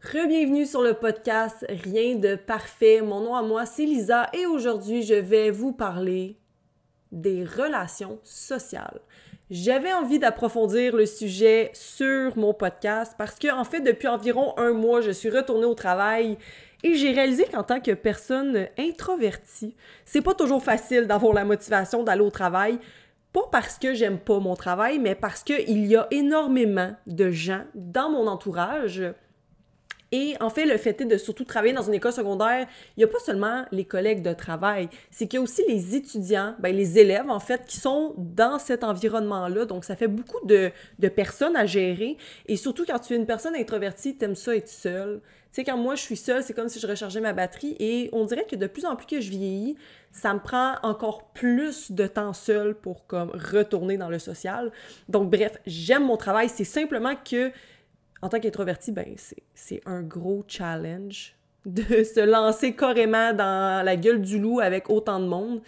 Rebienvenue sur le podcast Rien de parfait. Mon nom à moi, c'est Lisa et aujourd'hui, je vais vous parler des relations sociales. J'avais envie d'approfondir le sujet sur mon podcast parce que, en fait, depuis environ un mois, je suis retournée au travail et j'ai réalisé qu'en tant que personne introvertie, c'est pas toujours facile d'avoir la motivation d'aller au travail. Pas parce que j'aime pas mon travail, mais parce qu'il y a énormément de gens dans mon entourage et en fait, le fait est de surtout travailler dans une école secondaire, il n'y a pas seulement les collègues de travail, c'est qu'il y a aussi les étudiants, ben, les élèves en fait, qui sont dans cet environnement-là. Donc, ça fait beaucoup de, de, personnes à gérer. Et surtout, quand tu es une personne introvertie, tu aimes ça être seule. Tu sais, quand moi je suis seule, c'est comme si je rechargeais ma batterie. Et on dirait que de plus en plus que je vieillis, ça me prend encore plus de temps seul pour comme retourner dans le social. Donc, bref, j'aime mon travail. C'est simplement que en tant qu'introverti, ben, c'est un gros challenge de se lancer carrément dans la gueule du loup avec autant de monde.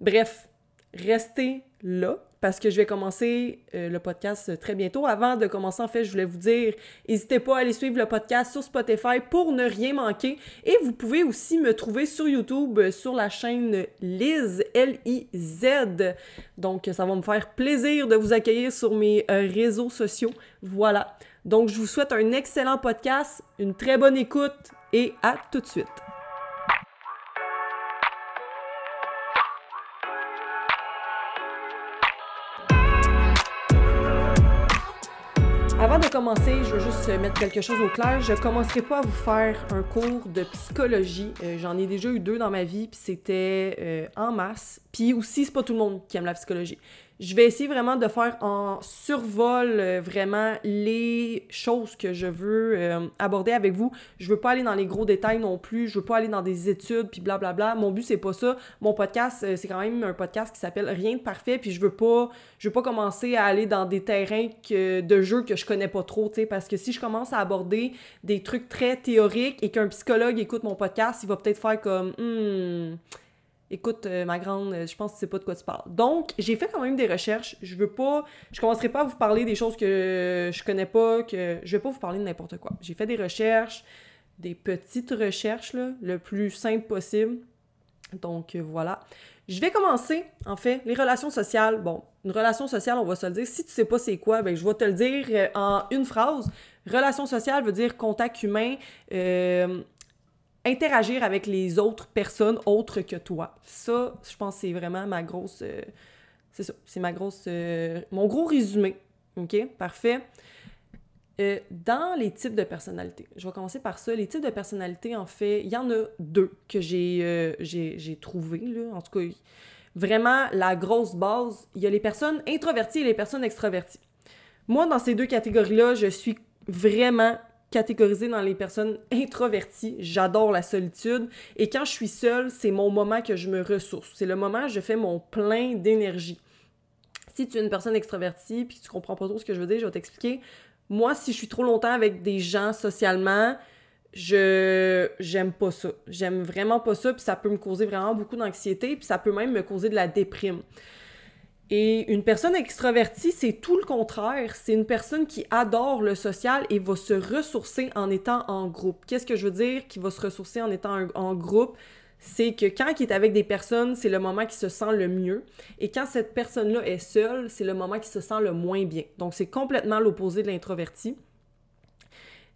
Bref, restez là parce que je vais commencer euh, le podcast très bientôt. Avant de commencer, en fait, je voulais vous dire, n'hésitez pas à aller suivre le podcast sur Spotify pour ne rien manquer. Et vous pouvez aussi me trouver sur YouTube euh, sur la chaîne Liz, L-I-Z. Donc, ça va me faire plaisir de vous accueillir sur mes euh, réseaux sociaux. Voilà. Donc, je vous souhaite un excellent podcast, une très bonne écoute et à tout de suite. Avant de commencer, je veux juste mettre quelque chose au clair. Je commencerai pas à vous faire un cours de psychologie. Euh, j'en ai déjà eu deux dans ma vie, puis c'était euh, en masse. Puis aussi, c'est pas tout le monde qui aime la psychologie. Je vais essayer vraiment de faire en survol euh, vraiment les choses que je veux euh, aborder avec vous. Je veux pas aller dans les gros détails non plus. Je veux pas aller dans des études puis blablabla. Mon but c'est pas ça. Mon podcast euh, c'est quand même un podcast qui s'appelle Rien de parfait puis je veux pas je veux pas commencer à aller dans des terrains de jeux que je connais pas trop, tu sais parce que si je commence à aborder des trucs très théoriques et qu'un psychologue écoute mon podcast, il va peut-être faire comme hmm, écoute, euh, ma grande, euh, je pense que tu sais pas de quoi tu parles. Donc, j'ai fait quand même des recherches. Je veux pas, je commencerai pas à vous parler des choses que je connais pas, que je vais pas vous parler de n'importe quoi. J'ai fait des recherches, des petites recherches, là, le plus simple possible. Donc, euh, voilà. Je vais commencer, en fait, les relations sociales. Bon, une relation sociale, on va se le dire. Si tu sais pas c'est quoi, ben je vais te le dire en une phrase. Relation sociale veut dire contact humain, interagir avec les autres personnes autres que toi. Ça, je pense c'est vraiment ma grosse... Euh, c'est ça, c'est ma grosse... Euh, mon gros résumé. OK? Parfait. Euh, dans les types de personnalités, je vais commencer par ça. Les types de personnalités, en fait, il y en a deux que j'ai, j'ai. En tout cas, vraiment, la grosse base, il y a les personnes introverties et les personnes extraverties. Moi, dans ces deux catégories-là, je suis vraiment catégorisée dans les personnes introverties. J'adore la solitude. Et quand je suis seule, c'est mon moment que je me ressource. C'est le moment où je fais mon plein d'énergie. Si tu es une personne extravertie puis tu comprends pas trop ce que je veux dire, je vais t'expliquer. Moi, si je suis trop longtemps avec des gens socialement, je j'aime pas ça. J'aime vraiment pas ça puis ça peut me causer vraiment beaucoup d'anxiété puis ça peut même me causer de la déprime. Et une personne extravertie, c'est tout le contraire. C'est une personne qui adore le social et va se ressourcer en étant en groupe. Qu'est-ce que je veux dire qui va se ressourcer en étant en groupe? C'est que quand il est avec des personnes, c'est le moment qui se sent le mieux. Et quand cette personne-là est seule, c'est le moment qui se sent le moins bien. Donc, c'est complètement l'opposé de l'introverti.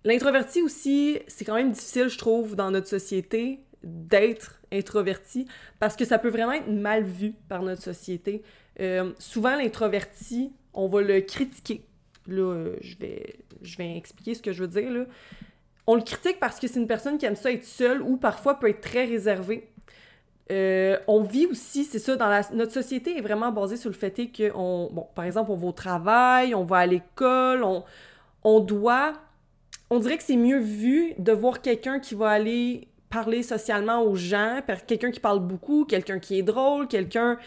L'introverti aussi, c'est quand même difficile, je trouve, dans notre société d'être introverti parce que ça peut vraiment être mal vu par notre société. Euh, souvent, l'introverti, on va le critiquer. Là, euh, je, vais, je vais expliquer ce que je veux dire. Là. On le critique parce que c'est une personne qui aime ça être seule ou parfois peut être très réservée. Euh, on vit aussi, c'est ça, dans notre société est vraiment basée sur le fait que, on, bon, par exemple, on va au travail, on va à l'école, on, on doit, on dirait que c'est mieux vu de voir quelqu'un qui va aller parler socialement aux gens, quelqu'un qui parle beaucoup, quelqu'un qui est drôle, quelqu'un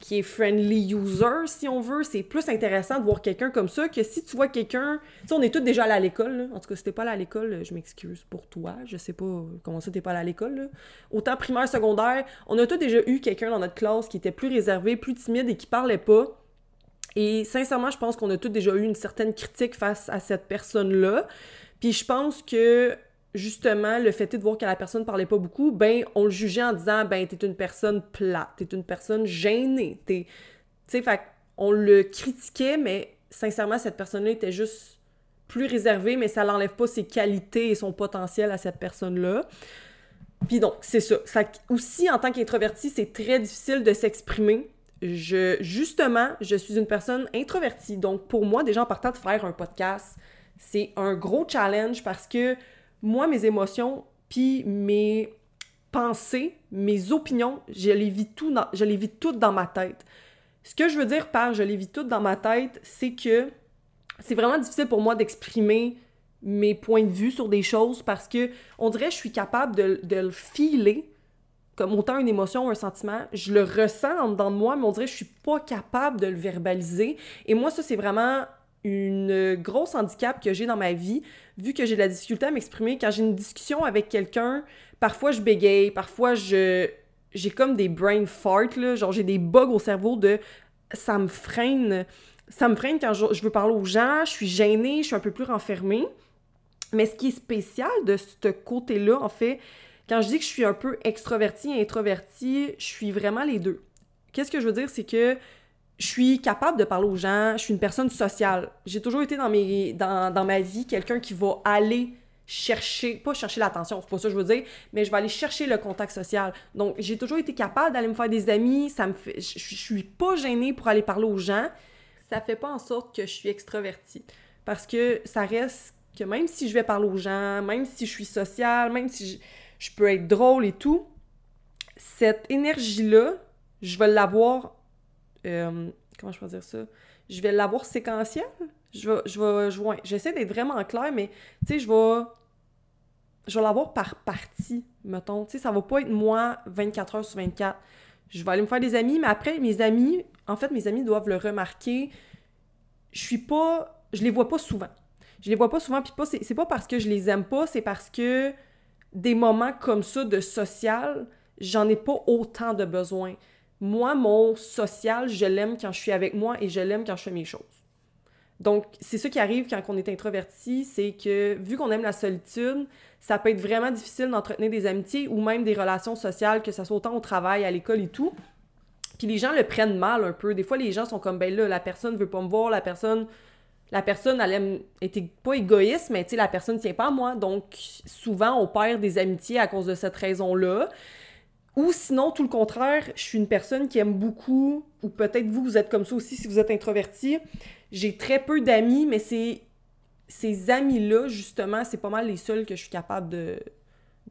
qui est friendly user, si on veut. C'est plus intéressant de voir quelqu'un comme ça que si tu vois quelqu'un. Tu sais, on est tous déjà allés à l'école. En tout cas, si t'es pas allé à l'école, je m'excuse pour toi. Je sais pas comment ça t'es pas allé à l'école. Autant primaire, secondaire, on a tous déjà eu quelqu'un dans notre classe qui était plus réservé, plus timide et qui parlait pas. Et sincèrement, je pense qu'on a tous déjà eu une certaine critique face à cette personne-là. Puis je pense que justement, le fait de voir que la personne parlait pas beaucoup, ben, on le jugeait en disant, ben, t'es une personne plate, t'es une personne gênée, t'es... Tu sais, fait on le critiquait, mais sincèrement, cette personne-là était juste plus réservée, mais ça n'enlève pas ses qualités et son potentiel à cette personne-là. Puis donc, c'est ça. Fait aussi, en tant qu'introverti, c'est très difficile de s'exprimer. Je, justement, je suis une personne introvertie. Donc, pour moi, déjà en partant de faire un podcast, c'est un gros challenge parce que moi, mes émotions, puis mes pensées, mes opinions, je les vis, tout je les toutes dans ma tête. Ce que je veux dire par je les vis toutes dans ma tête, c'est que c'est vraiment difficile pour moi d'exprimer mes points de vue sur des choses parce que on dirait que je suis capable de, le filer comme autant une émotion ou un sentiment. Je le ressens en dedans de moi, mais on dirait que je suis pas capable de le verbaliser. Et moi, ça, c'est vraiment une grosse handicap que j'ai dans ma vie, vu que j'ai de la difficulté à m'exprimer. Quand j'ai une discussion avec quelqu'un, parfois je bégaye, parfois je j'ai comme des brain farts, là, genre j'ai des bugs au cerveau de ça me freine. Ça me freine quand je, veux parler aux gens, je suis gênée, je suis un peu plus renfermée. Mais ce qui est spécial de ce côté-là, en fait, quand je dis que je suis un peu extrovertie et introvertie, je suis vraiment les deux. Qu'est-ce que je veux dire, c'est que je suis capable de parler aux gens, je suis une personne sociale. J'ai toujours été dans, mes, dans, dans ma vie quelqu'un qui va aller chercher, pas chercher l'attention, c'est pas ça que je veux dire, mais je vais aller chercher le contact social. Donc, j'ai toujours été capable d'aller me faire des amis, ça me fait, je, suis pas gênée pour aller parler aux gens. Ça fait pas en sorte que je suis extravertie. Parce que ça reste que même si je vais parler aux gens, même si je suis sociale, même si je, peux être drôle et tout, cette énergie-là, je vais l'avoir. Euh, comment je peux dire ça? Je vais l'avoir séquentielle je vais, je vais, je j'essaie d'être vraiment clair, mais tu sais, je vais, je vais l'avoir par partie, mettons. Tu sais, ça va pas être moi 24 heures sur 24. Je vais aller me faire des amis, mais après, mes amis, en fait, mes amis doivent le remarquer. Je suis pas, je les vois pas souvent. Je les vois pas souvent, puis pas, c'est pas parce que je les aime pas, c'est parce que des moments comme ça de social, j'en ai pas autant de besoin. Moi, mon social, je l'aime quand je suis avec moi et je l'aime quand je fais mes choses. Donc, c'est ça qui arrive quand on est introverti, c'est que vu qu'on aime la solitude, ça peut être vraiment difficile d'entretenir des amitiés ou même des relations sociales, que ce soit autant au travail, à l'école et tout. Puis les gens le prennent mal un peu. Des fois, les gens sont comme, ben là, la personne veut pas me voir, la personne, la elle aime, était pas égoïste, mais tu sais, la personne tient pas à moi. Donc, souvent, on perd des amitiés à cause de cette raison-là. Ou sinon, tout le contraire, je suis une personne qui aime beaucoup, ou peut-être vous, vous êtes comme ça aussi si vous êtes introverti. J'ai très peu d'amis, mais c'est ces amis-là, justement, c'est pas mal les seuls que je suis capable de,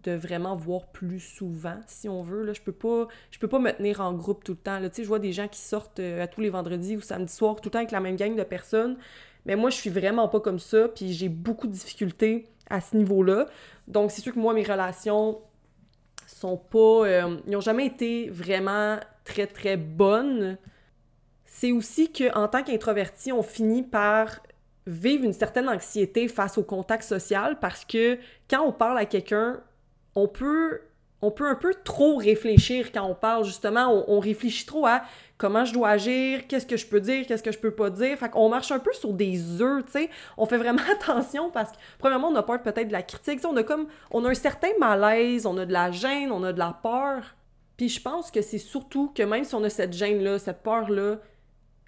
de vraiment voir plus souvent, si on veut. Là, je peux pas, peux pas me tenir en groupe tout le temps. Là. Je vois des gens qui sortent euh, à tous les vendredis ou samedi soir, tout le temps avec la même gang de personnes. Mais moi, je suis vraiment pas comme ça, puis j'ai beaucoup de difficultés à ce niveau-là. Donc, c'est sûr que moi, mes relations sont pas. Euh, ils n'ont jamais été vraiment très, très bonnes. C'est aussi qu'en tant qu'introverti, on finit par vivre une certaine anxiété face au contact social parce que quand on parle à quelqu'un, on peut on peut un peu trop réfléchir quand on parle, justement. On, réfléchit trop à comment je dois agir, qu'est-ce que je peux dire, qu'est-ce que je peux pas dire. Fait qu'on marche un peu sur des œufs, tu sais. On fait vraiment attention parce que, premièrement, on a peur peut-être de la critique. on a comme, on a un certain malaise, on a de la gêne, on a de la peur. Puis je pense que c'est surtout que même si on a cette gêne-là, cette peur-là,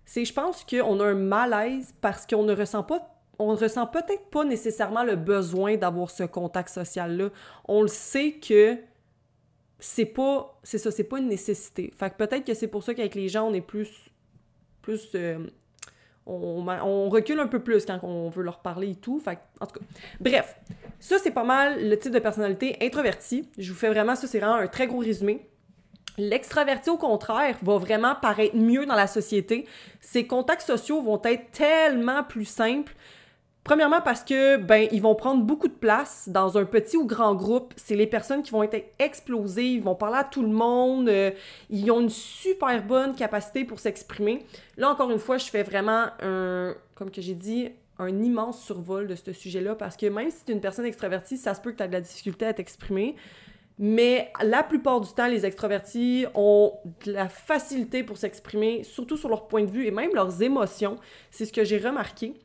c'est, je pense qu'on a un malaise parce qu'on ne ressent pas on ressent peut-être pas nécessairement le besoin d'avoir ce contact social-là. On le sait que c'est pas c'est ça c'est pas une nécessité fait que peut-être que c'est pour ça qu'avec les gens on est plus plus euh, on, recule un peu plus quand on veut leur parler et tout fait en tout cas bref ça c'est pas mal le type de personnalité introvertie je vous fais vraiment ça c'est vraiment un très gros résumé L'extraverti, au contraire, va vraiment paraître mieux dans la société. Ses contacts sociaux vont être tellement plus simples. Premièrement parce que ben ils vont prendre beaucoup de place dans un petit ou grand groupe. C'est les personnes qui vont être explosées, ils vont parler à tout le monde, euh, ils ont une super bonne capacité pour s'exprimer. Là encore une fois, je fais vraiment un comme que j'ai dit un immense survol de ce sujet-là parce que même si tu es une personne extravertie, ça se peut que tu as de la difficulté à t'exprimer. Mais la plupart du temps, les extravertis ont de la facilité pour s'exprimer, surtout sur leur point de vue et même leurs émotions. C'est ce que j'ai remarqué.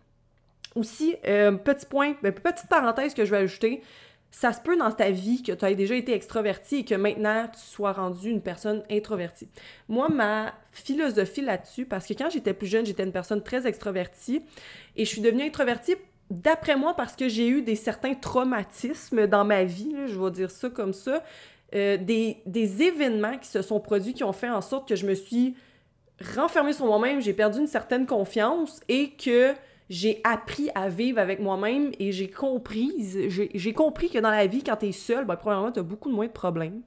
Aussi, euh, petit point, ben, petite parenthèse que je vais ajouter, ça se peut dans ta vie que tu aies déjà été extraverti et que maintenant tu sois rendu une personne introvertie. Moi, ma philosophie là-dessus, parce que quand j'étais plus jeune, j'étais une personne très extravertie et je suis devenue introvertie d'après moi parce que j'ai eu des certains traumatismes dans ma vie, je vais dire ça comme ça, euh, des, des événements qui se sont produits qui ont fait en sorte que je me suis renfermée sur moi-même, j'ai perdu une certaine confiance et que j'ai appris à vivre avec moi-même et j'ai compris, j'ai compris que dans la vie, quand t'es seul, ben, premièrement, t'as beaucoup moins de problèmes.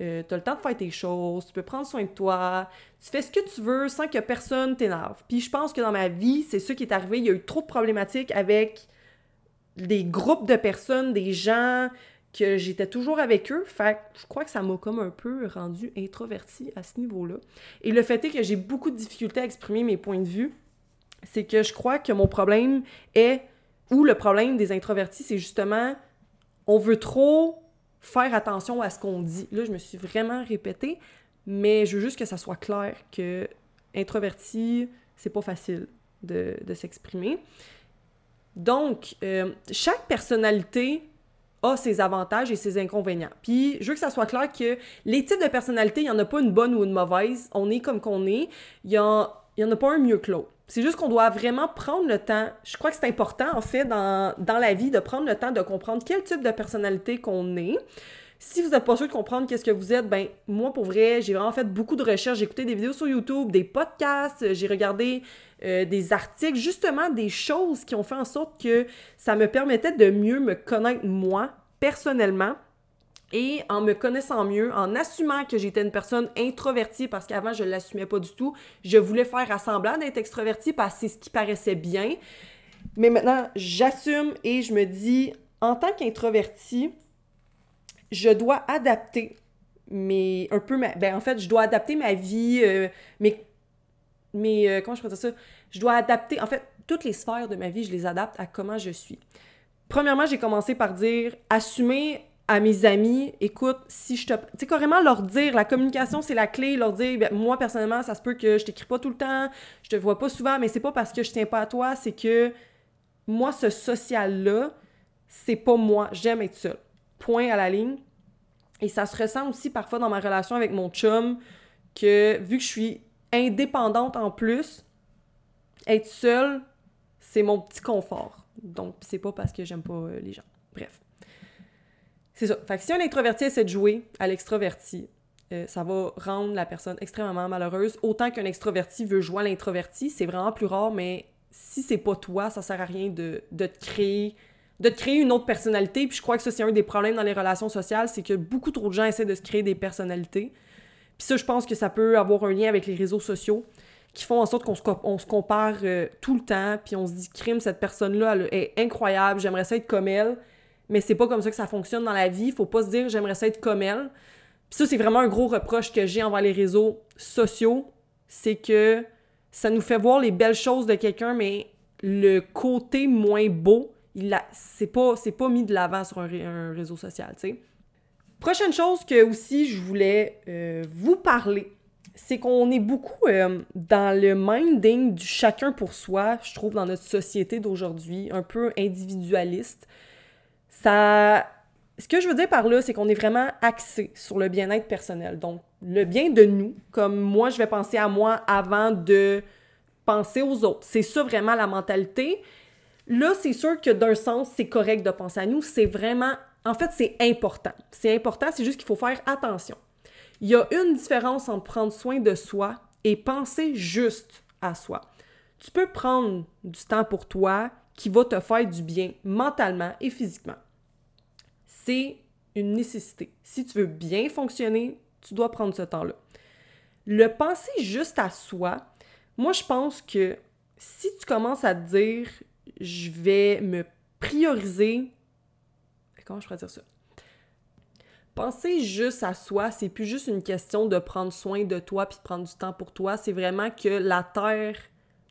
Euh, t'as le temps de faire tes choses, tu peux prendre soin de toi, tu fais ce que tu veux sans que personne t'énerve. Puis je pense que dans ma vie, c'est ça qui est arrivé. Il y a eu trop de problématiques avec des groupes de personnes, des gens que j'étais toujours avec eux. Fait je crois que ça m'a comme un peu rendu introvertie à ce niveau-là. Et le fait est que j'ai beaucoup de difficultés à exprimer mes points de vue c'est que je crois que mon problème est, ou le problème des introvertis, c'est justement, on veut trop faire attention à ce qu'on dit. Là, je me suis vraiment répétée, mais je veux juste que ça soit clair que introverti, c'est pas facile de, s'exprimer. Donc, euh, chaque personnalité a ses avantages et ses inconvénients. Puis, je veux que ça soit clair que les types de personnalités, il n'y en a pas une bonne ou une mauvaise. On est comme qu'on est. Il n'y en, en a pas un mieux que l'autre. C'est juste qu'on doit vraiment prendre le temps. Je crois que c'est important, en fait, dans, la vie, de prendre le temps de comprendre quel type de personnalité qu'on est. Si vous n'êtes pas sûr de comprendre qu'est-ce que vous êtes, ben moi, pour vrai, j'ai vraiment fait beaucoup de recherches. J'ai écouté des vidéos sur YouTube, des podcasts, j'ai regardé euh, des articles, justement des choses qui ont fait en sorte que ça me permettait de mieux me connaître moi, personnellement, et en me connaissant mieux, en assumant que j'étais une personne introvertie, parce qu'avant je ne l'assumais pas du tout, je voulais faire assemblant d'être extrovertie parce que c'est ce qui paraissait bien. Mais maintenant, j'assume et je me dis, en tant qu'introvertie, je dois adapter mes, un peu ma, ben en fait, je dois adapter ma vie, euh, mes, mes euh, comment je peux dire ça? Je dois adapter, en fait, toutes les sphères de ma vie, je les adapte à comment je suis. Premièrement, j'ai commencé par dire, assumer à mes amis, écoute, si je te... Tu sais, carrément leur dire, la communication, c'est la clé, leur dire, ben, moi, personnellement, ça se peut que je t'écris pas tout le temps, je te vois pas souvent, mais c'est pas parce que je tiens pas à toi, c'est que moi, ce social-là, c'est pas moi, j'aime être seule. Point à la ligne. Et ça se ressent aussi parfois dans ma relation avec mon chum, que vu que je suis indépendante en plus, être seule, c'est mon petit confort. Donc, c'est pas parce que j'aime pas euh, les gens. Bref. C'est ça. Fait que si un introverti essaie de jouer à l'extroverti, euh, ça va rendre la personne extrêmement malheureuse. Autant qu'un extroverti veut jouer à l'introverti, c'est vraiment plus rare, mais si c'est pas toi, ça sert à rien de, te créer de te créer une autre personnalité. Puis je crois que ça, c'est un des problèmes dans les relations sociales, c'est que beaucoup trop de gens essaient de se créer des personnalités. Puis ça, je pense que ça peut avoir un lien avec les réseaux sociaux qui font en sorte qu'on se, on se compare euh, tout le temps, puis on se dit, crime, cette personne-là, elle est incroyable, j'aimerais ça être comme elle mais c'est pas comme ça que ça fonctionne dans la vie. Faut pas se dire j'aimerais ça être comme elle. Puis ça, c'est vraiment un gros reproche que j'ai envers les réseaux sociaux. C'est que ça nous fait voir les belles choses de quelqu'un, mais le côté moins beau, il c'est pas, pas mis de l'avant sur un, réseau social, tu sais. Prochaine chose que aussi je voulais euh, vous parler, c'est qu'on est beaucoup euh, dans le minding du chacun pour soi, je trouve, dans notre société d'aujourd'hui, un peu individualiste. Ça. Ce que je veux dire par là, c'est qu'on est vraiment axé sur le bien-être personnel. Donc, le bien de nous, comme moi, je vais penser à moi avant de penser aux autres. C'est ça vraiment la mentalité. Là, c'est sûr que d'un sens, c'est correct de penser à nous. C'est vraiment. En fait, c'est important. C'est important, c'est juste qu'il faut faire attention. Il y a une différence entre prendre soin de soi et penser juste à soi. Tu peux prendre du temps pour toi qui va te faire du bien mentalement et physiquement c'est une nécessité. Si tu veux bien fonctionner, tu dois prendre ce temps-là. Le penser juste à soi, moi je pense que si tu commences à te dire je vais me prioriser, comment je pourrais dire ça? Penser juste à soi, c'est plus juste une question de prendre soin de toi puis de prendre du temps pour toi, c'est vraiment que la terre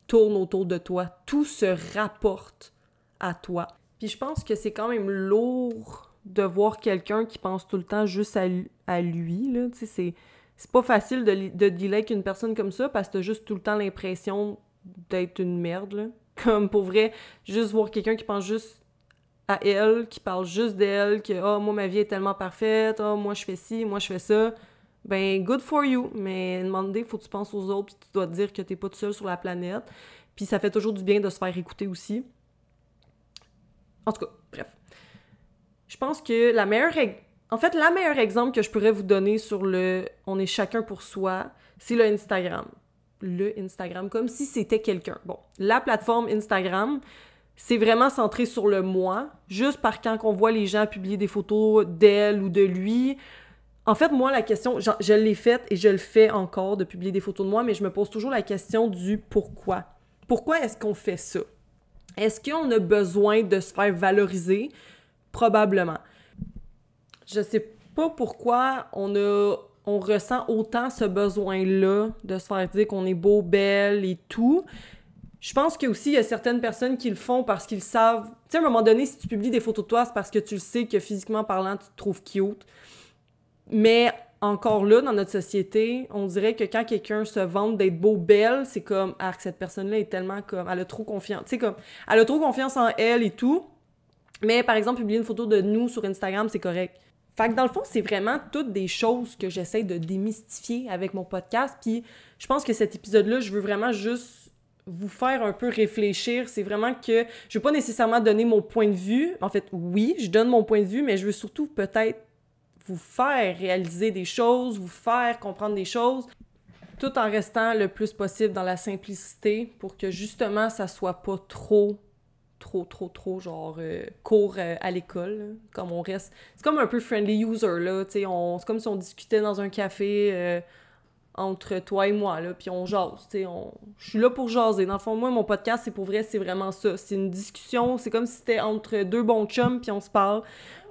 tourne autour de toi, tout se rapporte à toi. Puis je pense que c'est quand même lourd de voir quelqu'un qui pense tout le temps juste à, lui, c'est, pas facile de, de dealer avec une personne comme ça parce que t'as juste tout le temps l'impression d'être une merde. Comme pour vrai, juste voir quelqu'un qui pense juste à elle, qui parle juste d'elle, que oh, moi ma vie est tellement parfaite, oh, moi je fais ci, moi je fais ça. Ben, good for you, mais demander, faut que tu penses aux autres, puis tu dois te dire que t'es pas tout seul sur la planète. Puis ça fait toujours du bien de se faire écouter aussi. En tout cas. Je pense que la meilleure. En fait, la meilleure exemple que je pourrais vous donner sur le on est chacun pour soi, c'est le Instagram. Le Instagram, comme si c'était quelqu'un. Bon, la plateforme Instagram, c'est vraiment centré sur le moi, juste par quand on voit les gens publier des photos d'elle ou de lui. En fait, moi, la question, je, je l'ai faite et je le fais encore de publier des photos de moi, mais je me pose toujours la question du pourquoi. Pourquoi est-ce qu'on fait ça? Est-ce qu'on a besoin de se faire valoriser? Probablement. Je sais pas pourquoi on a on ressent autant ce besoin-là de se faire dire qu'on est beau, belle et tout. Je pense qu'il y a certaines personnes qui le font parce qu'ils savent. Tu sais, à un moment donné, si tu publies des photos de toi, c'est parce que tu le sais que physiquement parlant, tu te trouves cute. Mais encore là, dans notre société, on dirait que quand quelqu'un se vante d'être beau, belle, c'est comme, ah, cette personne-là est tellement comme, elle a trop confiance. Tu sais, comme, elle a trop confiance en elle et tout. Mais par exemple, publier une photo de nous sur Instagram, c'est correct. Fait que dans le fond, c'est vraiment toutes des choses que j'essaie de démystifier avec mon podcast. Puis je pense que cet épisode-là, je veux vraiment juste vous faire un peu réfléchir. C'est vraiment que je veux pas nécessairement donner mon point de vue. En fait, oui, je donne mon point de vue, mais je veux surtout peut-être vous faire réaliser des choses, vous faire comprendre des choses, tout en restant le plus possible dans la simplicité pour que justement ça soit pas trop trop, trop, trop, genre, euh, cours euh, à l'école, comme on reste... C'est comme un peu friendly user, là, tu sais, c'est comme si on discutait dans un café euh, entre toi et moi, là, puis on jase, tu sais, on... je suis là pour jaser. Dans le fond, moi, mon podcast, c'est pour vrai, c'est vraiment ça. C'est une discussion, c'est comme si c'était entre deux bons chums, puis on se parle.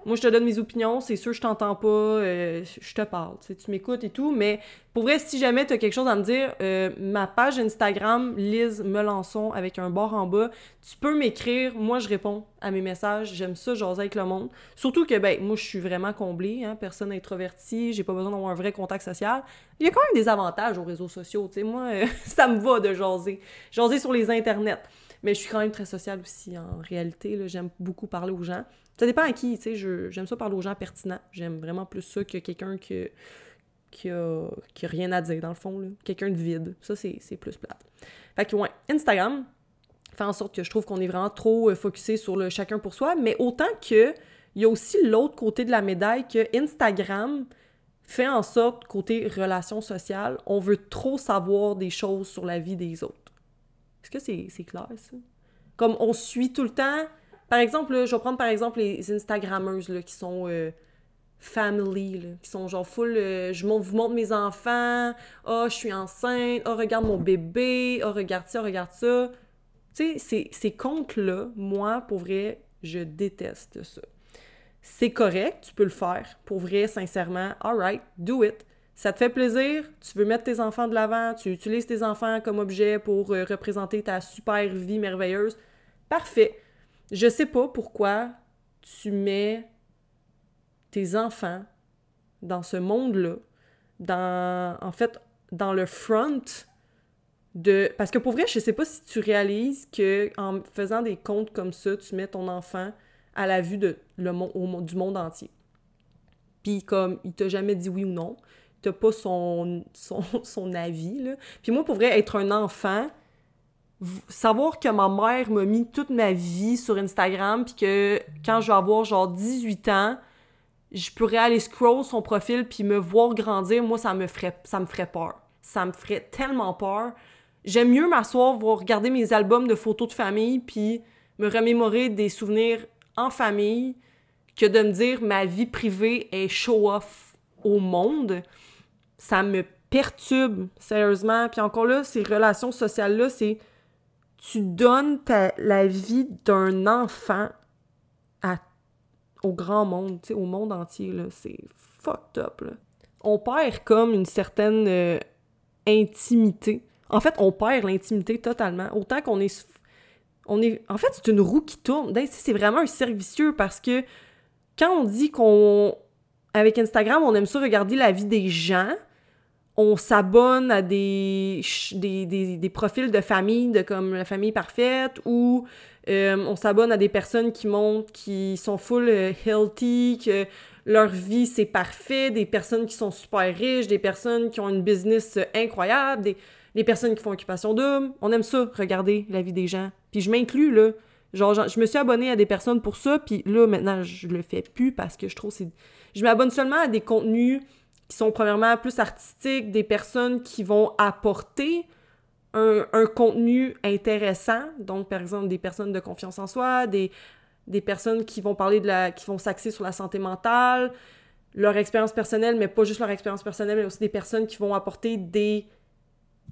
Moi, je te donne mes opinions, c'est sûr, je t'entends pas, euh, je te parle, tu, m'écoutes et tout, mais pour vrai, si jamais tu as quelque chose à me dire, euh, ma page Instagram, Lise Melançon, avec un bord en bas, tu peux m'écrire, moi, je réponds à mes messages, j'aime ça, jaser avec le monde. Surtout que, ben, moi, je suis vraiment comblée, hein, personne introvertie, j'ai pas besoin d'avoir un vrai contact social. Il y a quand même des avantages aux réseaux sociaux, tu sais, moi, ça me va de jaser. Jaser sur les internets. Mais je suis quand même très sociale aussi, en réalité. J'aime beaucoup parler aux gens. Ça dépend à qui, tu sais. J'aime ça parler aux gens pertinents. J'aime vraiment plus ça que quelqu'un qui, qui, qui rien à dire, dans le fond. Quelqu'un de vide. Ça, c'est plus plate. Fait que, ouais, Instagram fait en sorte que je trouve qu'on est vraiment trop euh, focusé sur le chacun pour soi, mais autant que il y a aussi l'autre côté de la médaille que Instagram fait en sorte, côté relations sociales, on veut trop savoir des choses sur la vie des autres. Est-ce que c'est clair, ça? Comme on suit tout le temps. Par exemple, je vais prendre par exemple les Instagrammeuses là, qui sont euh, family, qui sont genre full. Euh, je vous montre mes enfants. Oh, je suis enceinte. Oh, regarde mon bébé. Oh, regarde ça, regarde ça. Tu sais, ces comptes-là, moi, pour vrai, je déteste ça. C'est correct, tu peux le faire. Pour vrai, sincèrement, alright, do it. Ça te fait plaisir, tu veux mettre tes enfants de l'avant, tu utilises tes enfants comme objet pour euh, représenter ta super vie merveilleuse? Parfait. Je sais pas pourquoi tu mets tes enfants dans ce monde-là, dans en fait dans le front de parce que pour vrai, je sais pas si tu réalises que en faisant des comptes comme ça, tu mets ton enfant à la vue du monde entier. Puis comme il t'a jamais dit oui ou non, t'as pas son, son, avis. Là. Puis moi, pour vrai, être un enfant, savoir que ma mère m'a mis toute ma vie sur Instagram, puis que quand je vais avoir genre 18 ans, je pourrais aller scroll son profil puis me voir grandir, moi, ça me ferait, ça me ferait peur. Ça me ferait tellement peur. J'aime mieux m'asseoir, voir regarder mes albums de photos de famille, puis me remémorer des souvenirs en famille, que de me dire ma vie privée est show-off au monde ça me perturbe, sérieusement. Puis encore là, ces relations sociales-là, c'est tu donnes la vie d'un enfant à, au grand monde, au monde entier, là. C'est fucked up, là. On perd comme une certaine euh, intimité. En fait, on perd l'intimité totalement. Autant qu'on est... On est... En fait, c'est une roue qui tourne. C'est vraiment un servicieux parce que quand on dit qu'on... Avec Instagram, on aime ça regarder la vie des gens, on s'abonne à des, des, profils de famille, de comme la famille parfaite, ou euh, on s'abonne à des personnes qui montrent qui sont full euh, healthy, que leur vie c'est parfait, des personnes qui sont super riches, des personnes qui ont une business incroyable, des, des personnes qui font occupation double. On aime ça, regarder la vie des gens. Puis je m'inclus, là. Genre, je me suis abonnée à des personnes pour ça, puis là, maintenant, je le fais plus parce que je trouve c'est... Je m'abonne seulement à des contenus qui sont premièrement plus artistiques, des personnes qui vont apporter un, contenu intéressant, donc par exemple des personnes de confiance en soi, des, des personnes qui vont parler de la... qui vont s'axer sur la santé mentale, leur expérience personnelle, mais pas juste leur expérience personnelle, mais aussi des personnes qui vont apporter des...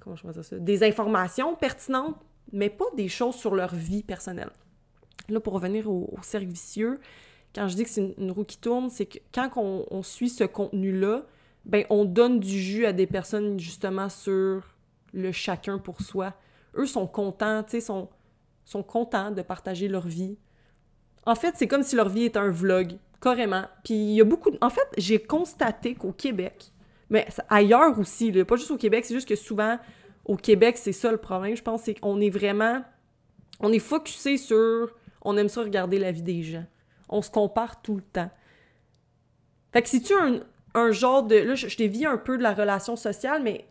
comment je ça? Des informations pertinentes, mais pas des choses sur leur vie personnelle. Là, pour revenir au, au cercle vicieux, quand je dis que c'est une, roue qui tourne, c'est que quand on suit ce contenu-là, ben on donne du jus à des personnes justement sur le chacun pour soi. Eux sont contents, tu sais, sont, sont contents de partager leur vie. En fait, c'est comme si leur vie était un vlog, carrément. Puis il y a beaucoup... En fait, j'ai constaté qu'au Québec, mais ailleurs aussi, là, pas juste au Québec, c'est juste que souvent, au Québec, c'est ça le problème, je pense, c'est qu'on est vraiment... On est focusé sur... On aime ça regarder la vie des gens. On se compare tout le temps. Fait que si tu as un, genre de. Là, je, je dévie un peu de la relation sociale, mais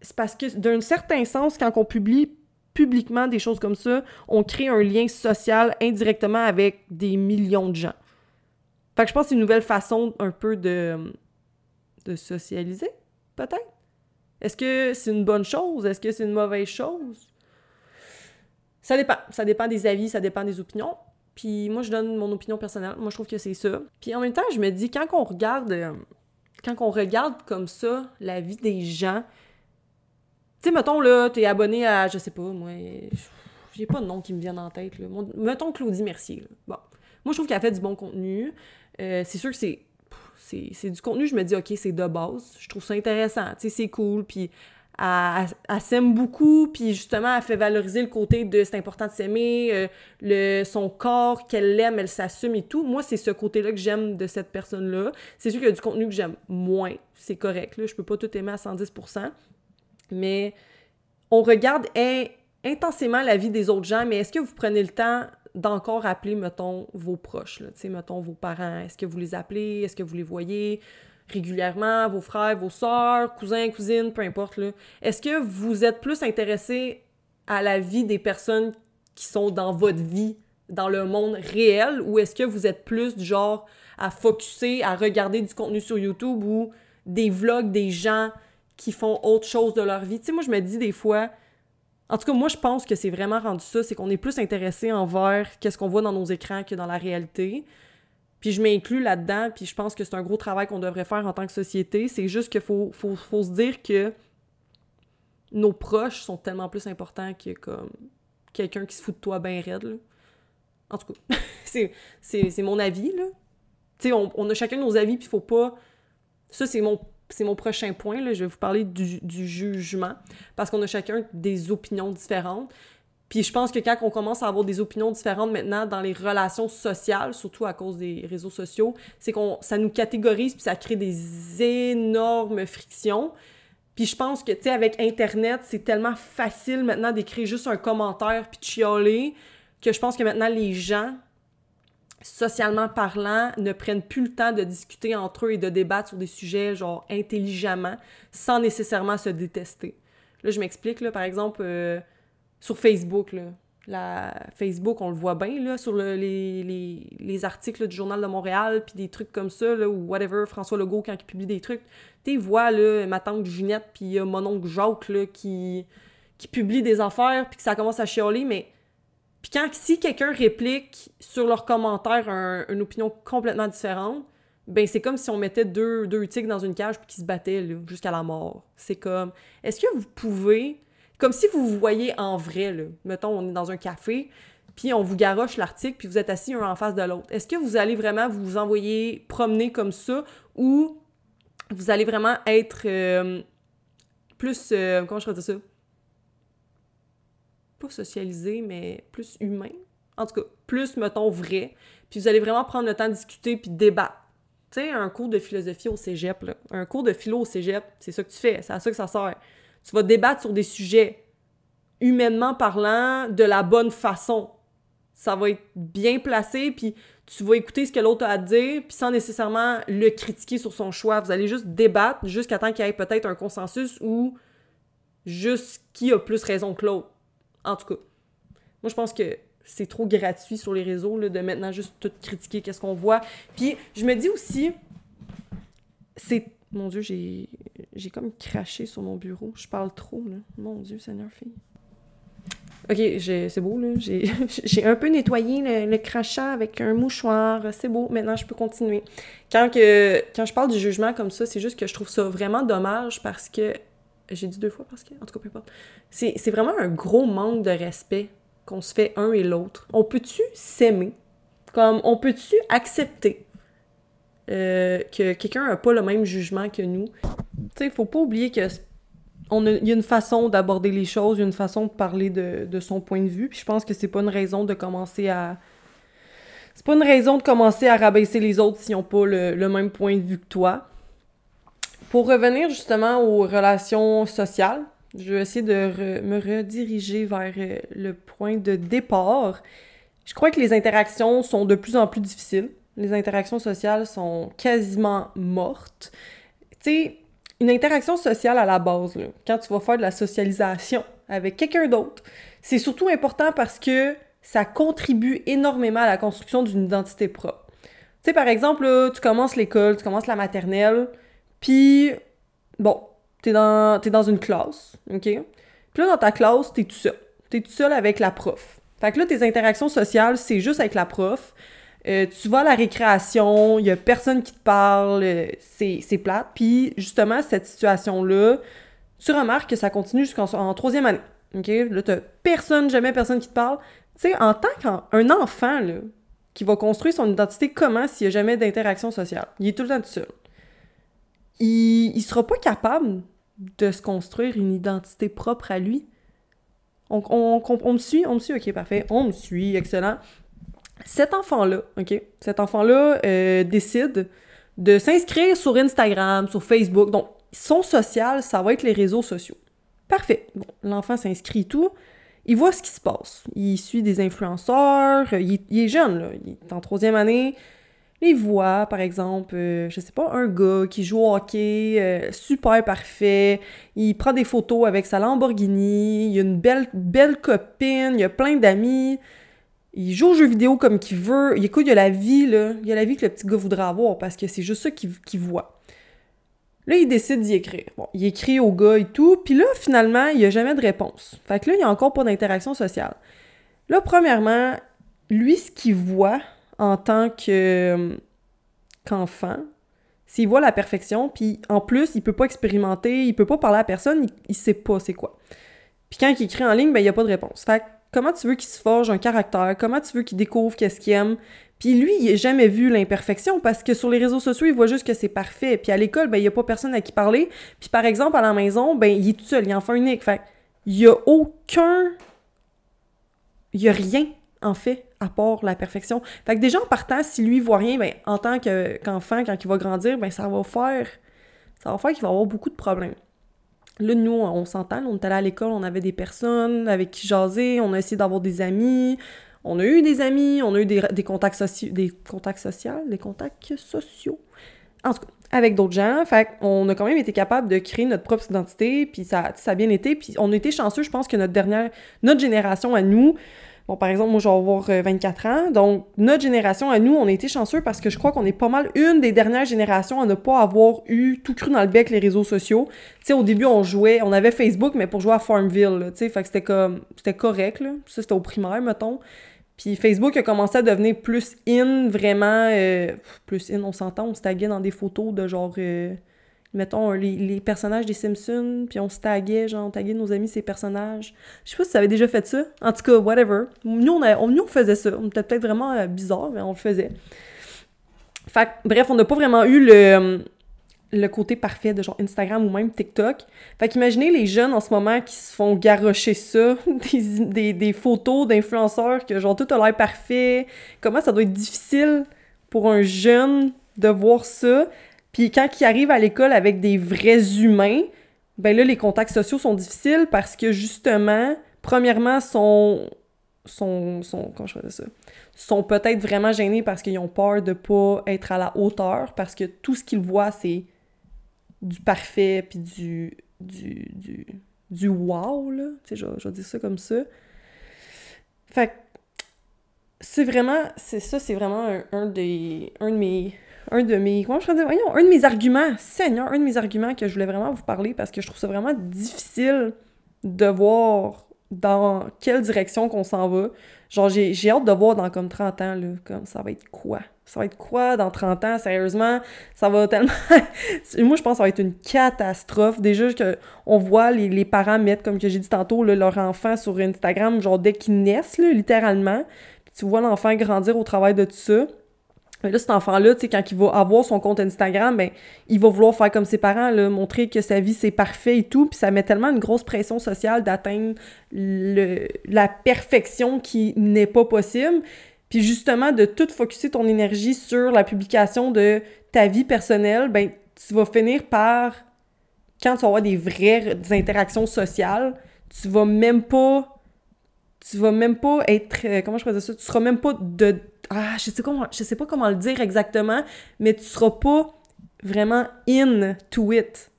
c'est parce que, d'un certain sens, quand on publie publiquement des choses comme ça, on crée un lien social indirectement avec des millions de gens. Fait que je pense que c'est une nouvelle façon un peu de, de socialiser, peut-être. Est-ce que c'est une bonne chose? Est-ce que c'est une mauvaise chose? Ça dépend. Ça dépend des avis, ça dépend des opinions. Puis moi, je donne mon opinion personnelle. Moi, je trouve que c'est ça. Puis en même temps, je me dis, quand on regarde euh, quand on regarde comme ça la vie des gens, tu sais, mettons, là, t'es abonné à, je sais pas, moi, j'ai pas de nom qui me vient en tête, là. Mettons Claudie Mercier, Bon. Moi, je trouve qu'elle fait du bon contenu. Euh, c'est sûr que c'est c'est du contenu, je me dis, OK, c'est de base. Je trouve ça intéressant, tu sais, c'est cool. Puis elle, s'aime beaucoup, puis justement, elle fait valoriser le côté de c'est important de s'aimer, euh, son corps, qu'elle l'aime, elle s'assume et tout. Moi, c'est ce côté-là que j'aime de cette personne-là. C'est sûr qu'il y a du contenu que j'aime moins, c'est correct, là, je peux pas tout aimer à 110%, mais on regarde intensément la vie des autres gens, mais est-ce que vous prenez le temps d'encore appeler, mettons, vos proches, là, mettons, vos parents, est-ce que vous les appelez, est-ce que vous les voyez, régulièrement, vos frères, vos sœurs, cousins, cousines, peu importe. Est-ce que vous êtes plus intéressé à la vie des personnes qui sont dans votre vie, dans le monde réel, ou est-ce que vous êtes plus du genre à focuser, à regarder du contenu sur YouTube ou des vlogs des gens qui font autre chose de leur vie? Tu sais, moi, je me dis des fois, en tout cas, moi, je pense que c'est vraiment rendu ça, c'est qu'on est plus intéressé envers qu'est-ce qu'on voit dans nos écrans que dans la réalité. Puis je m'inclus là-dedans, puis je pense que c'est un gros travail qu'on devrait faire en tant que société. C'est juste qu'il faut, faut, faut, se dire que nos proches sont tellement plus importants que comme quelqu'un qui se fout de toi bien raide. Là. En tout cas, c'est mon avis, là. Tu sais, on, on, a chacun nos avis, puis faut pas... Ça, c'est mon, mon prochain point, là. Je vais vous parler du, du jugement, parce qu'on a chacun des opinions différentes. Puis je pense que quand on commence à avoir des opinions différentes maintenant dans les relations sociales, surtout à cause des réseaux sociaux, c'est qu'on ça nous catégorise puis ça crée des énormes frictions. Puis je pense que tu sais avec internet, c'est tellement facile maintenant d'écrire juste un commentaire puis de chialer que je pense que maintenant les gens socialement parlant, ne prennent plus le temps de discuter entre eux et de débattre sur des sujets genre intelligemment, sans nécessairement se détester. Là, je m'explique, là, par exemple, euh, sur Facebook, là. La Facebook, on le voit bien, là, sur les, les, les, articles du Journal de Montréal, puis des trucs comme ça, là, ou whatever, François Legault, quand il publie des trucs. Tu vois, là, ma tante Ginette, puis mon oncle Jacques, là, qui, qui publie des affaires, puis que ça commence à chialer, mais... Puis quand, si quelqu'un réplique sur leurs commentaires une opinion complètement différente, ben c'est comme si on mettait deux, deux tigres dans une cage puis qu'ils se battaient, jusqu'à la mort. C'est comme... Est-ce que vous pouvez comme si vous vous voyez en vrai. Mettons, on est dans un café, puis on vous garoche l'article, puis vous êtes assis un en face de l'autre. Est-ce que vous allez vraiment vous envoyer promener comme ça, ou vous allez vraiment être euh, plus... Euh, comment je dire ça? Pas socialisé, mais plus humain. En tout cas, plus, mettons, vrai. Puis vous allez vraiment prendre le temps de discuter puis de débattre. Tu sais, un cours de philosophie au cégep, là. Un cours de philo au cégep, c'est ça que tu fais, c'est à ça que ça sert. Tu vas débattre sur des sujets, humainement parlant, de la bonne façon. Ça va être bien placé, puis tu vas écouter ce que l'autre a à dire, puis sans nécessairement le critiquer sur son choix. Vous allez juste débattre jusqu'à temps qu'il y ait peut-être un consensus ou juste qui a plus raison que l'autre. En tout cas, moi, je pense que c'est trop gratuit sur les réseaux là, de maintenant juste tout critiquer qu'est-ce qu'on voit. Puis je me dis aussi, c'est... Mon Dieu, j'ai, j'ai comme craché sur mon bureau. Je parle trop, là. Mon Dieu, Seigneur, fille. Ok, c'est beau, là. J'ai un peu nettoyé le, crachat avec un mouchoir. C'est beau. Maintenant, je peux continuer. Quand je parle du jugement comme ça, c'est juste que je trouve ça vraiment dommage parce que... J'ai dit deux fois parce que... En tout cas, peu importe. C'est vraiment un gros manque de respect qu'on se fait un et l'autre. On peut-tu s'aimer? Comme, on peut-tu accepter euh, que quelqu'un n'a pas le même jugement que nous? Tu sais, faut pas oublier que on a, y a une façon d'aborder les choses, y a une façon de parler de, de son point de vue, puis je pense que c'est pas une raison de commencer à... C'est pas une raison de commencer à rabaisser les autres s'ils n'ont pas le, le, même point de vue que toi. Pour revenir justement aux relations sociales, je vais essayer de me rediriger vers euh, le point de départ. Je crois que les interactions sont de plus en plus difficiles. Les interactions sociales sont quasiment mortes. Tu une interaction sociale à la base, quand tu vas faire de la socialisation avec quelqu'un d'autre, c'est surtout important parce que ça contribue énormément à la construction d'une identité propre. Tu par exemple, tu commences l'école, tu commences la maternelle, puis, bon, t'es dans, es dans une classe, OK? Puis là, dans ta classe, t'es tout seul. T'es tout seul avec la prof. Fait que là, tes interactions sociales, c'est juste avec la prof. Euh, tu vas à la récréation, il y a personne qui te parle, euh, c'est plate. Puis justement, cette situation-là, tu remarques que ça continue jusqu'en troisième année. OK? Là, t'as personne, jamais personne qui te parle. Tu sais, en tant qu'un enfant, là, qui va construire son identité comment s'il n'y a jamais d'interaction sociale? Il est tout le temps tout seul il, il sera pas capable de se construire une identité propre à lui. On, on, on, me suit? On me suit? Ok, parfait. On me suit, excellent. Cet enfant-là, ok? Euh, décide de s'inscrire sur Instagram, sur Facebook. Donc, son social, ça va être les réseaux sociaux. Parfait. L'enfant s'inscrit tout. Il voit ce qui se passe. Il suit des influenceurs. Il, il est jeune, là. Il est en troisième année les voix, par exemple, euh, je sais pas, un gars qui joue au hockey, euh, super parfait, il prend des photos avec sa Lamborghini, il a une belle, belle copine, il a plein d'amis, il joue aux jeux vidéo comme qu'il veut, il écoute, il y a la vie, là, il y a la vie que le petit gars voudrait avoir, parce que c'est juste ça qu'il voit. Là, il décide d'y écrire. Bon, il écrit au gars et tout, puis là, finalement, il n'y a jamais de réponse. Fait que là, il n'y a encore pas d'interaction sociale. Là, premièrement, lui, ce qu'il voit, en tant que qu'enfant, s'il voit la perfection, puis en plus, il peut pas expérimenter, il peut pas parler à personne, il, sait pas c'est quoi. Puis quand il écrit en ligne, ben il y a pas de réponse. Fait comment tu veux qu'il se forge un caractère? Comment tu veux qu'il découvre qu'est-ce qu'il aime? Puis lui, il n'a jamais vu l'imperfection parce que sur les réseaux sociaux, il voit juste que c'est parfait. Puis à l'école, ben il y a pas personne à qui parler. Puis par exemple, à la maison, ben il est tout seul, il est enfant unique. Fait il y a aucun... Il y a rien en fait, à part la perfection. Fait que déjà, en partant, si lui voit rien, ben, en tant qu'enfant, quand il va grandir, ben, ça va faire, ça va faire qu'il va avoir beaucoup de problèmes. Là, nous, on s'entend, on est allé à l'école, on avait des personnes avec qui jaser, on a essayé d'avoir des amis, on a eu des amis, on a eu des, contacts sociaux, des contacts sociaux, des contacts sociaux. En tout cas, avec d'autres gens. Fait on a quand même été capable de créer notre propre identité, puis ça, a bien été. Puis on a été chanceux, je pense que notre dernière, notre génération à nous, Bon, par exemple, moi, je vais avoir 24 euh, ans. Donc, notre génération, à nous, on a été chanceux parce que je crois qu'on est pas mal une des dernières générations à ne pas avoir eu tout cru dans le bec les réseaux sociaux. Tu sais, au début, on jouait, on avait Facebook, mais pour jouer à Farmville, tu sais, fait que c'était comme, c'était correct, là. Ça, c'était au primaire, mettons. Puis Facebook a commencé à devenir plus in, vraiment, euh, plus in, on s'entend, on se taguait dans des photos de genre... Euh, mettons, les, personnages des Simpsons, puis on se taguait, genre, on taguait nos amis ces personnages. Je sais pas si ça avait déjà fait ça. En tout cas, whatever. Nous, on, a, nous, on faisait ça. On était peut-être vraiment euh, bizarre, mais on le faisait. Fait bref, on n'a pas vraiment eu le, le côté parfait de genre Instagram ou même TikTok. Fait qu'imaginez les jeunes en ce moment qui se font garrocher ça, des, des, des photos d'influenceurs que genre tout a l'air parfait. Comment ça doit être difficile pour un jeune de voir ça? Puis quand ils arrivent à l'école avec des vrais humains, ben là, les contacts sociaux sont difficiles parce que justement, premièrement, sont. sont, sont comment ça? sont peut-être vraiment gênés parce qu'ils ont peur de pas être à la hauteur parce que tout ce qu'ils voient, c'est du parfait puis du. du. du. du wow, là. Tu sais, je, dire ça comme ça. Fait c'est vraiment. C'est ça, c'est vraiment un, un, des. un de mes un de mes. Un de mes arguments, Seigneur, un de mes arguments que je voulais vraiment vous parler parce que je trouve ça vraiment difficile de voir dans quelle direction qu'on s'en va. Genre, j'ai, hâte de voir dans comme 30 ans, là, comme ça va être quoi? Ça va être quoi dans 30 ans? Sérieusement, ça va tellement... Moi, je pense que ça va être une catastrophe. Déjà que on voit les, parents mettre, comme que j'ai dit tantôt, leur enfant sur Instagram, genre dès qu'ils naissent, littéralement. Tu vois l'enfant grandir au travail de tout ça. Là, cet enfant-là, quand il va avoir son compte Instagram, ben, il va vouloir faire comme ses parents, là, montrer que sa vie, c'est parfait et tout. Puis ça met tellement une grosse pression sociale d'atteindre la perfection qui n'est pas possible. Puis justement, de tout focuser ton énergie sur la publication de ta vie personnelle, ben, tu vas finir par, quand tu vas avoir des vraies interactions sociales, tu vas même pas tu vas même pas être euh, comment je dire ça? Tu seras même pas de ah, je sais, comment, je sais pas comment le dire exactement, mais tu seras pas vraiment in to it.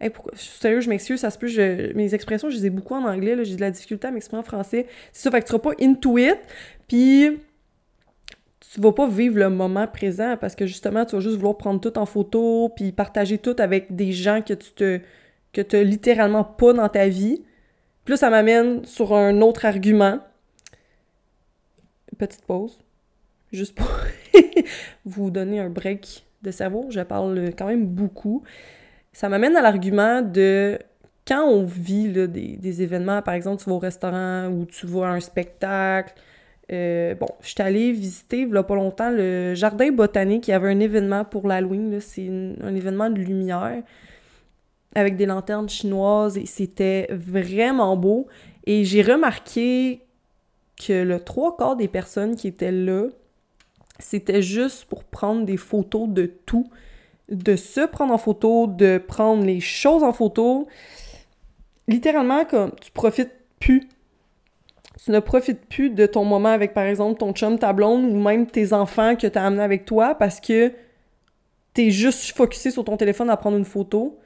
Hey, pourquoi? Sérieux, je m'excuse, ça se peut, je, mes expressions, je les ai beaucoup en anglais, j'ai de la difficulté à m'exprimer en français. C'est ça, fait que tu seras pas into it, puis tu vas pas vivre le moment présent parce que justement, tu vas juste vouloir prendre tout en photo, puis partager tout avec des gens que tu te que tu littéralement pas dans ta vie. Puis là, ça m'amène sur un autre argument. Petite pause juste pour vous donner un break de cerveau. Je parle quand même beaucoup. Ça m'amène à l'argument de quand on vit des, événements, par exemple, tu vas au restaurant ou tu vas à un spectacle. Euh, bon, je suis allée visiter, il y a pas longtemps, le jardin botanique. Il y avait un événement pour l'Halloween. C'est un événement de lumière avec des lanternes chinoises et c'était vraiment beau. Et j'ai remarqué que le trois quarts des personnes qui étaient là c'était juste pour prendre des photos de tout, de se prendre en photo, de prendre les choses en photo. Littéralement, comme tu profites plus. Tu ne profites plus de ton moment avec, par exemple, ton chum, ta blonde ou même tes enfants que tu as amenés avec toi parce que tu es juste focusé sur ton téléphone à prendre une photo.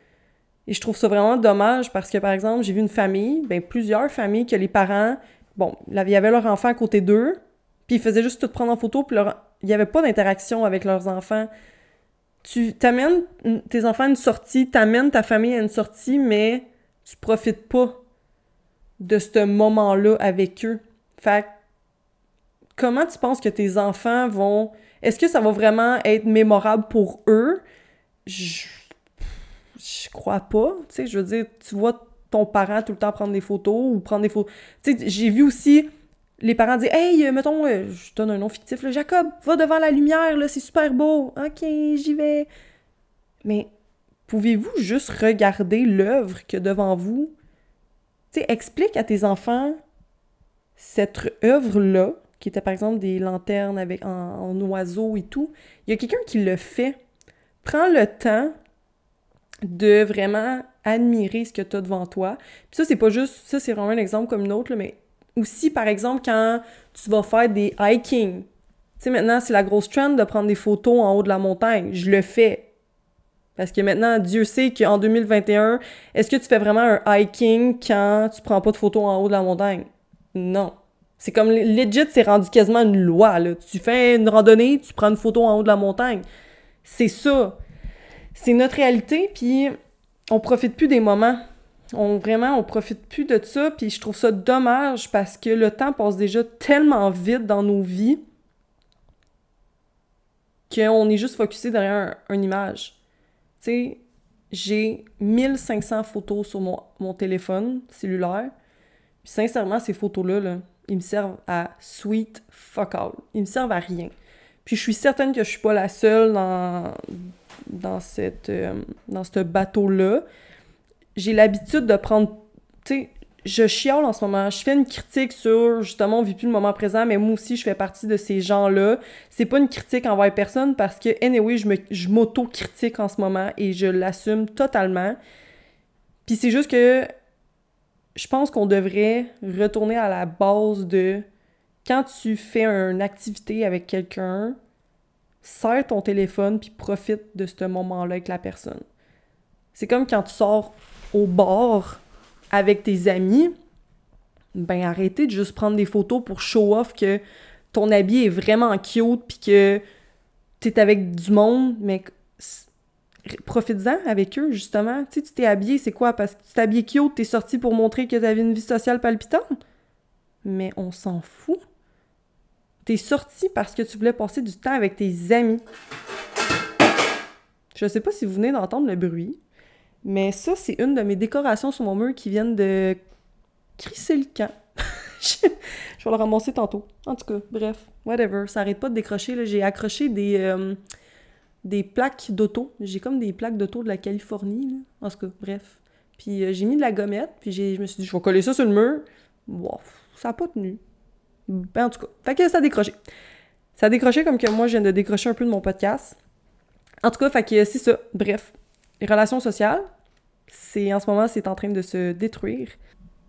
Et je trouve ça vraiment dommage parce que, par exemple, j'ai vu une famille, ben plusieurs familles que les parents, bon, il y avait leur enfant à côté d'eux, puis ils faisaient juste tout prendre en photo, puis leur il n'y avait pas d'interaction avec leurs enfants. Tu t'amènes tes enfants à une sortie, t'amènes ta famille à une sortie, mais tu profites pas de ce moment-là avec eux. Fait comment tu penses que tes enfants vont... Est-ce que ça va vraiment être mémorable pour eux? Je, crois pas. Tu je veux dire, tu vois ton parent tout le temps prendre des photos ou prendre des photos... Tu sais, j'ai vu aussi les parents disent Hey, euh, mettons, euh, je donne un nom fictif, Jacob, va devant la lumière, là, c'est super beau. Ok, j'y vais. Mais pouvez-vous juste regarder l'œuvre que devant vous? Tu explique à tes enfants cette œuvre-là, qui était par exemple des lanternes avec en, oiseau et tout. Il y a quelqu'un qui le fait. Prends le temps de vraiment admirer ce que tu as devant toi. Puis ça, c'est pas juste, ça c'est vraiment un exemple comme une autre, mais aussi, par exemple, quand tu vas faire des hiking. Tu sais, maintenant, c'est la grosse trend de prendre des photos en haut de la montagne. Je le fais. Parce que maintenant, Dieu sait qu'en 2021, est-ce que tu fais vraiment un hiking quand tu prends pas de photos en haut de la montagne? Non. C'est comme legit, c'est rendu quasiment une loi. Là. Tu fais une randonnée, tu prends une photo en haut de la montagne. C'est ça. C'est notre réalité, puis on profite plus des moments. On vraiment, on profite plus de ça, puis je trouve ça dommage parce que le temps passe déjà tellement vite dans nos vies qu'on est juste focusé derrière une image. Tu sais, j'ai 1500 photos sur mon, téléphone cellulaire, puis sincèrement, ces photos-là, là, ils me servent à sweet fuck all. Ils me servent à rien. Puis je suis certaine que je suis pas la seule dans, dans, cette, euh, dans ce bateau-là j'ai l'habitude de prendre, tu sais, je chiale en ce moment. Je fais une critique sur, justement, on vit plus le moment présent, mais moi aussi, je fais partie de ces gens-là. C'est pas une critique envers personne parce que, anyway, je, me, je m'auto-critique en ce moment et je l'assume totalement. Puis c'est juste que je pense qu'on devrait retourner à la base de quand tu fais une activité avec quelqu'un, serre ton téléphone puis profite de ce moment-là avec la personne. C'est comme quand tu sors au bord avec tes amis, ben arrêtez de juste prendre des photos pour show off que ton habit est vraiment cute puis que t'es avec du monde, mais profites-en avec eux, justement. Tu sais, tu t'es habillé, c'est quoi? Parce que tu t'es habillé cute, t'es sorti pour montrer que t'avais une vie sociale palpitante? Mais on s'en fout. T'es sorti parce que tu voulais passer du temps avec tes amis. Je sais pas si vous venez d'entendre le bruit, mais ça, c'est une de mes décorations sur mon mur qui viennent de crisser le camp. je vais le ramasser tantôt. En tout cas, bref, whatever. Ça arrête pas de décrocher. J'ai accroché des, euh, des plaques d'auto. J'ai comme des plaques d'auto de la Californie. Là. En tout cas, bref. Puis euh, j'ai mis de la gommette, puis je me suis dit, je vais coller ça sur le mur. Wow, ça n'a pas tenu. Ben, en tout cas, fait que ça a décroché. Ça a décroché comme que moi, je viens de décrocher un peu de mon podcast. En tout cas, fait que c'est ça. Bref, les relations sociales, c'est en ce moment, c'est en train de se détruire.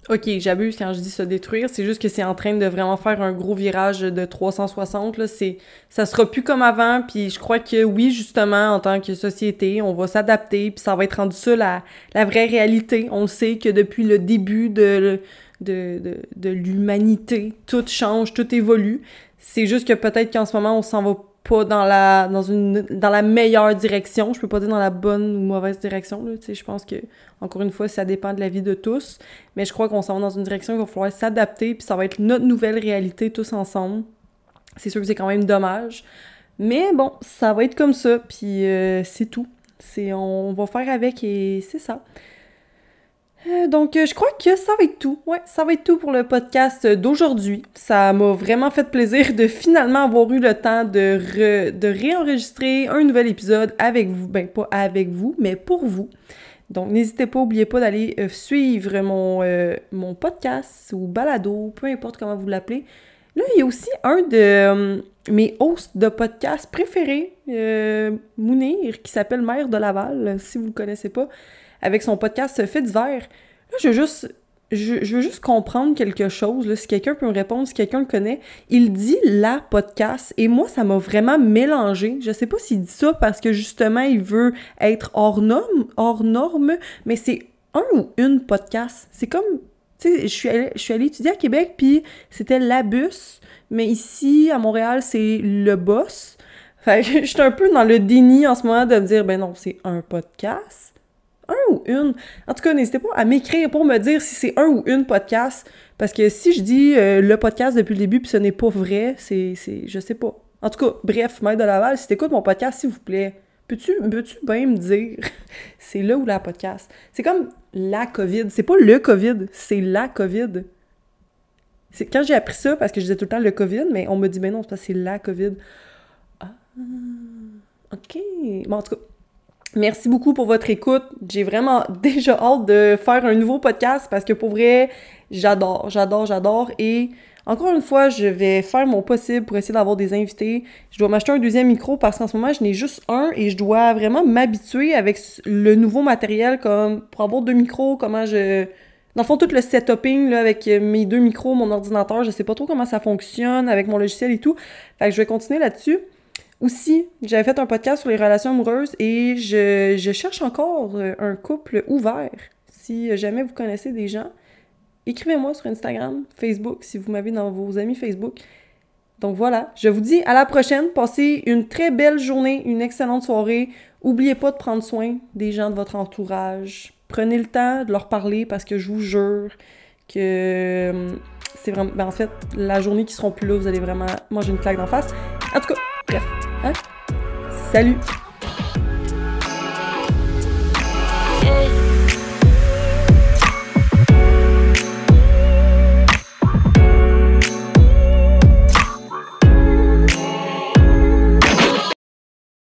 Ok, j'abuse quand je dis se détruire, c'est juste que c'est en train de vraiment faire un gros virage de 360. Là. C'est, ça sera plus comme avant, puis je crois que oui, justement, en tant que société, on va s'adapter, puis ça va être rendu ça la, la vraie réalité. On sait que depuis le début de, de, de, l'humanité. Tout change, tout évolue. C'est juste que peut-être qu'en ce moment, on s'en va pas dans la dans une dans la meilleure direction. Je peux pas dire dans la bonne ou mauvaise direction là je pense que encore une fois ça dépend de la vie de tous. Mais je crois qu'on s'en va dans une direction il va falloir s'adapter puis ça va être notre nouvelle réalité tous ensemble. C'est sûr que c'est quand même dommage. Mais bon ça va être comme ça puis euh, c'est tout. C'est on va faire avec et c'est ça euh, donc, euh, je crois que ça va être tout. Ouais, ça va être tout pour le podcast d'aujourd'hui. Ça m'a vraiment fait plaisir de finalement avoir eu le temps de, de réenregistrer un nouvel épisode avec vous. Ben, pas avec vous, mais pour vous. Donc, n'hésitez pas, n'oubliez pas d'aller euh, suivre mon, mon podcast ou balado, peu importe comment vous l'appelez. Là, il y a aussi un de mes hosts de podcast préférés, Mounir, qui s'appelle Mère de Laval, si vous ne le connaissez pas avec son podcast Fait d'hiver. Là, je veux juste. Je, veux juste comprendre quelque chose. Si quelqu'un peut me répondre, si quelqu'un le connaît, il dit la podcast et moi, ça m'a vraiment mélangé. Je sais pas s'il dit ça parce que justement, il veut être hors norme, hors norme mais c'est un ou une podcast. C'est comme, tu sais, je suis allée, allée étudier à Québec, puis c'était la bus, mais ici, à Montréal, c'est le boss. Fait je suis un peu dans le déni en ce moment de me dire, ben non, c'est un podcast un ou une. En tout cas, n'hésitez pas à m'écrire pour me dire si c'est un ou une podcast. Parce que si je dis euh, le podcast depuis le début puis ce n'est pas vrai, c'est, c'est. Je sais pas. En tout cas, bref, Maître de Laval, si t'écoutes mon podcast, s'il vous plaît, peux-tu, peux-tu bien me dire c'est là ou la podcast? C'est comme la COVID. C'est pas le COVID, c'est la COVID. C'est quand j'ai appris ça, parce que je disais tout le temps le COVID, mais on me dit, ben non, c'est c'est la COVID. Ah, ok. Bon, en tout cas, Merci beaucoup pour votre écoute. J'ai vraiment déjà hâte de faire un nouveau podcast parce que pour vrai, j'adore, j'adore, j'adore. Et encore une fois, je vais faire mon possible pour essayer d'avoir des invités. Je dois m'acheter un deuxième micro parce qu'en ce moment, je n'ai juste un et je dois vraiment m'habituer avec le nouveau matériel comme pour avoir deux micros, comment je... Dans le fond, tout le setuping là, avec mes deux micros, mon ordinateur, je sais pas trop comment ça fonctionne avec mon logiciel et tout. Fait que je vais continuer là-dessus. Aussi, j'avais fait un podcast sur les relations amoureuses et je, cherche encore euh, un couple ouvert. Si jamais vous connaissez des gens, écrivez-moi sur Instagram, Facebook, si vous m'avez dans vos amis Facebook. Donc voilà, je vous dis à la prochaine. Passez une très belle journée, une excellente soirée. N'oubliez pas de prendre soin des gens de votre entourage. Prenez le temps de leur parler parce que je vous jure que euh, c'est vraiment. Ben en fait, la journée qui seront plus là, vous allez vraiment manger une claque d'en face. En tout cas, bref. Hein? Salut!